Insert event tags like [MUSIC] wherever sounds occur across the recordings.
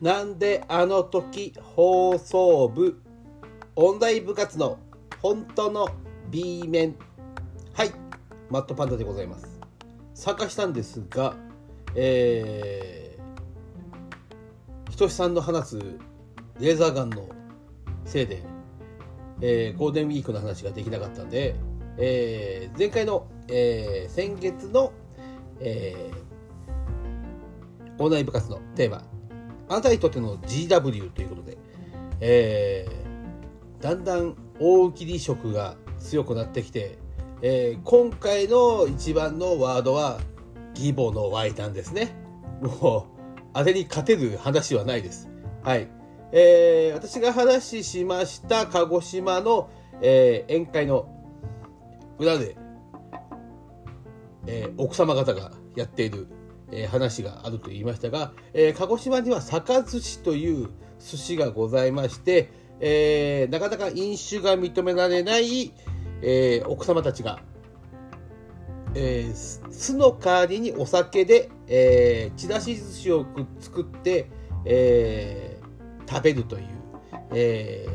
なんであの時放送部オンライン部活の本当の B 面。はいマットパンダでございます。参加したんですがえー、ひとしさんの放つレーザーガンのせいで、えー、ゴールデンウィークの話ができなかったんで、えー、前回の、えー、先月の、えー、オンライン部活のテーマあなたにとっての GW ということで、えー、だんだん大喜利色が強くなってきて、えー、今回の一番のワードは義母の湧いたんですね。もう、あれに勝てる話はないです。はい。えー、私が話しました鹿児島の、えー、宴会の裏で、えー、奥様方がやっているえ、話があると言いましたが、え、鹿児島には酒寿司という寿司がございまして、えー、なかなか飲酒が認められない、え奥様たちが、え酢の代わりにお酒で、えちらし寿司を作って、え食べるという、え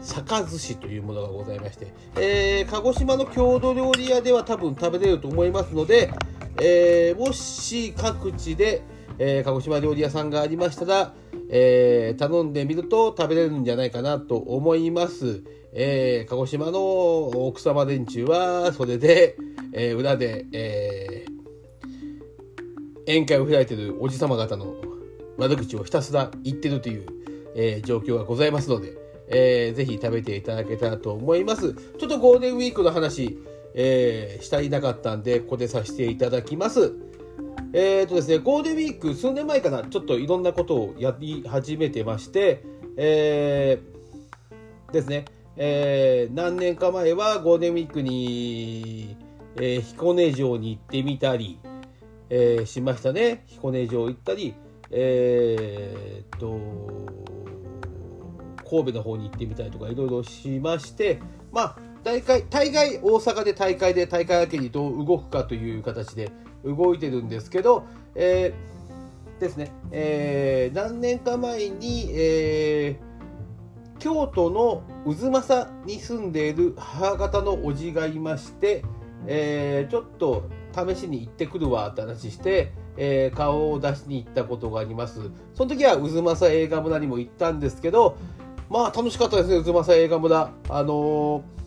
酒寿司というものがございまして、え鹿児島の郷土料理屋では多分食べれると思いますので、えー、もし各地で、えー、鹿児島料理屋さんがありましたら、えー、頼んでみると食べれるんじゃないかなと思います。えー、鹿児島の奥様連中は、それで、えー、裏で、えー、宴会を開いてるおじ様方の悪口をひたすら言ってるという、えー、状況がございますので、えー、ぜひ食べていただけたらと思います。ちょっとゴールデンウィークの話、えー、したいなかったんで、ここでさせていただきます。えっ、ー、とですね、ゴールデンウィーク、数年前かな、ちょっといろんなことをやり始めてまして、えー、ですね、えー、何年か前はゴールデンウィークに、えー、彦根城に行ってみたり、えー、しましたね。彦根城行ったり、えー、っと、神戸の方に行ってみたりとかいろいろしまして、まあ、大会、大概大阪で大会で大会明けにどう動くかという形で動いてるんですけど、えー、ですね、えー、何年か前に、えー、京都の渦政に住んでいる母方のおじがいまして、えー、ちょっと試しに行ってくるわって話して、えー、顔を出しに行ったことがあります。その時は渦政映画村にも行ったんですけど、まあ楽しかったですね、渦政映画村。あのー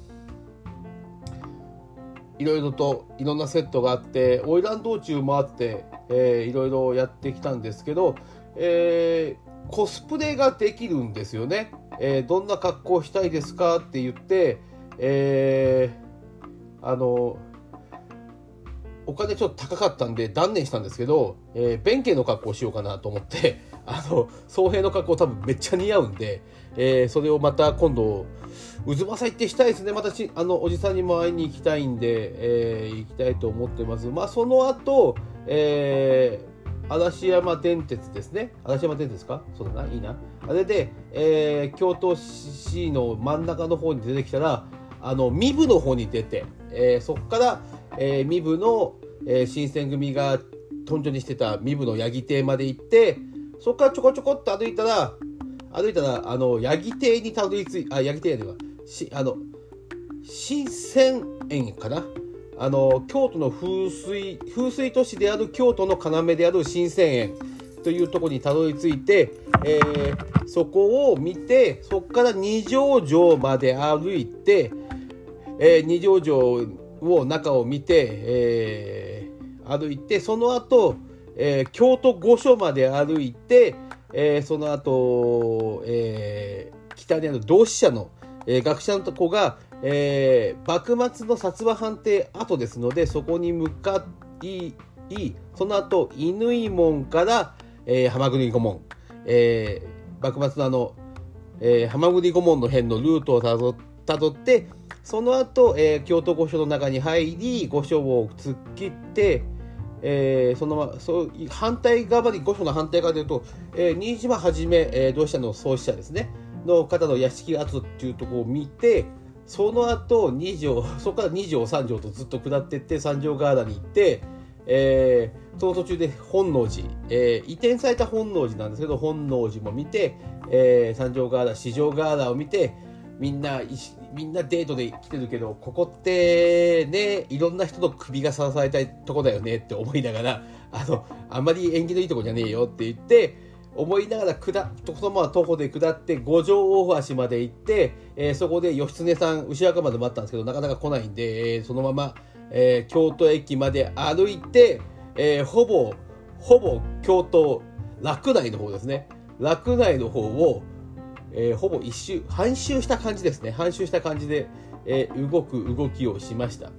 いろいろといろんなセットがあって花魁道中もあって、えー、いろいろやってきたんですけど、えー、コスプレができるんですよね、えー、どんな格好したいですかって言って、えー、あのお金ちょっと高かったんで断念したんですけど、えー、弁慶の格好しようかなと思ってあの総平の格好多分めっちゃ似合うんで、えー、それをまた今度渦政行ってしたいですね。またあの、おじさんにも会いに行きたいんで、えー、行きたいと思ってます。まあ、その後、えー、嵐山電鉄ですね。嵐山電鉄か？そうだな、いいな。あれで、えー、京都市の真ん中の方に出てきたら、あの、身部の方に出て、えー、そこから、えー、身部の、えー、新選組がとんちょにしてた身部の八木邸まで行って、そこからちょこちょこっと歩いたら、歩いたら、あの、八木邸にたどり着い、あ、八木邸では、しあの新鮮園かな？あの京都の風水風水都市である京都の要である新鮮園というところにたどり着いて、えー、そこを見てそこから二条城まで歩いて、えー、二条城を中を見て、えー、歩いてその後、えー、京都御所まで歩いて、えー、その後、えー、北にある同志社のえー、学者のとこが、えー、幕末の薩摩藩邸跡ですのでそこに向かいその後乾門から、えー、浜国御門、えー、幕末のあの、えー、浜国御門の辺のルートをたどたどってその後、えー、京都御所の中に入り御所を突っ切って、えー、そのそう反対側に御所の反対側でいうと、えー、新島はじめ、えー、同志社の創始者ですね。の方の屋敷跡っていうところを見てその後2条そこから2条3条とずっと下っていって三条河原に行って、えー、その途中で本能寺、えー、移転された本能寺なんですけど本能寺も見て、えー、三条ガーラ四条ガーラを見てみんなみんなデートで来てるけどここってねいろんな人の首が支えたいとこだよねって思いながらあのあんまり縁起のいいとこじゃねえよって言って思いながら下そのまま徒歩で下って五条大橋まで行って、えー、そこで義経さん牛若まで待ったんですけどなかなか来ないんで、えー、そのまま、えー、京都駅まで歩いて、えほぼほぼ京都洛内の方ですね。洛内の方をえー、ほぼ一周、半周した感じですね。半周した感じで、えー、動く動きをしました。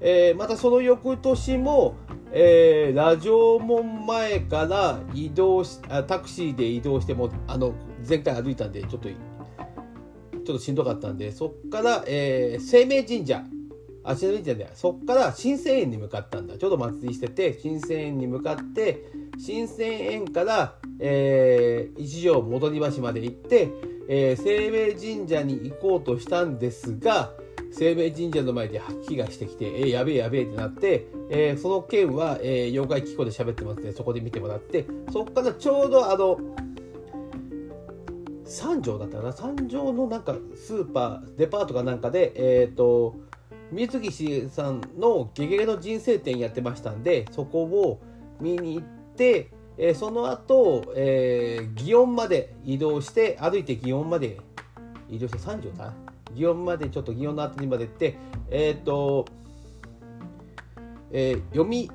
えー、またその翌年も、えー、ラジオ門前から移動しあ、タクシーで移動しても、あの、前回歩いたんで、ちょっと、ちょっとしんどかったんで、そこから、えー、生命神社、あ、生命神社で、そっから新鮮園に向かったんだ。ちょうど祭りしてて、新鮮園に向かって、新鮮園から、えー、一条戻り橋まで行って、えー、生命神社に行こうとしたんですが、生命神社の前で吐き気がしてきて、えー、やべえやべえってなって、えー、その件は、えー、妖怪機構で喋ってますので、そこで見てもらって、そこからちょうどあの、三条だったかな三条のなんかスーパー、デパートかなんかで、えっ、ー、と、水木さんのゲゲゲの人生展やってましたんで、そこを見に行って、えー、その後、えー、祇園まで移動して歩いて祇園まで移動して三条だ祇園までちょっと祇園の辺りまで行ってえっ、ー、と、えー、読み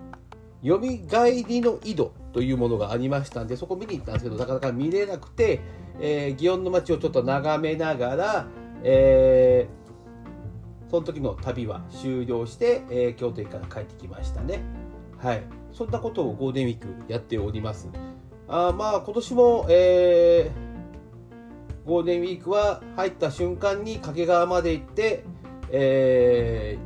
読み帰りの井戸というものがありましたんでそこ見に行ったんですけどなかなか見れなくて、えー、祇園の街をちょっと眺めながら、えー、その時の旅は終了して、えー、京都駅から帰ってきましたねはいそんなことをゴールデンウィークやっております。あまあ今年も、えー、ゴールデンウィークは入った瞬間に掛川まで行って、え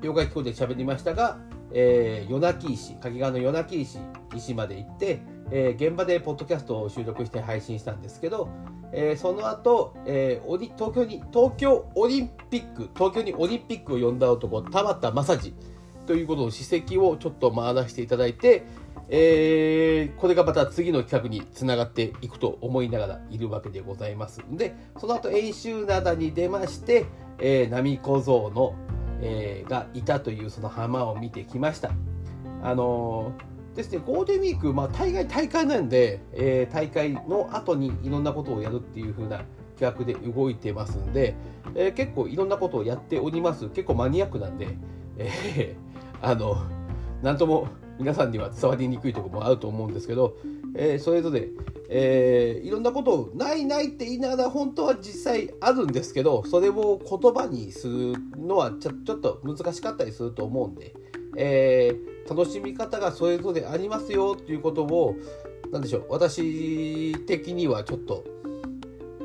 ー、妖怪機構で喋りましたが、えー、夜泣き石、掛川の夜泣き石石まで行って、えー、現場でポッドキャストを収録して配信したんですけど、えー、その後、えー、東京に東京オリンピック東京にオリンピックを呼んだ男田畑正治ということの史跡をちょっと回らせていただいて、えー、これがまた次の企画につながっていくと思いながらいるわけでございますので、その後演習灘に出まして、えー、波小僧の、えー、がいたというその浜を見てきました。あのー、ですね、ゴールデンウィーク、まあ、大概大会なんで、えー、大会の後にいろんなことをやるっていう風な企画で動いてますんで、えー、結構いろんなことをやっております。結構マニアックなんで、えー [LAUGHS] あの何とも皆さんには伝わりにくいところもあると思うんですけど、えー、それぞれ、えー、いろんなことをないないって言いながら本当は実際あるんですけどそれを言葉にするのはちょちょっと難しかったりすると思うんで、えー、楽しみ方がそれぞれありますよっていうことを何でしょう私的にはちょっと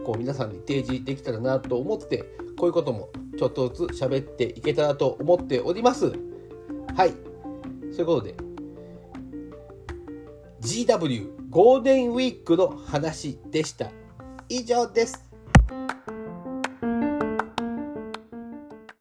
こう皆さんに提示できたらなと思ってこういうこともちょっとずつ喋っていけたらと思っております。はい。そういうことで、GW ゴールデンウィークの話でした。以上です。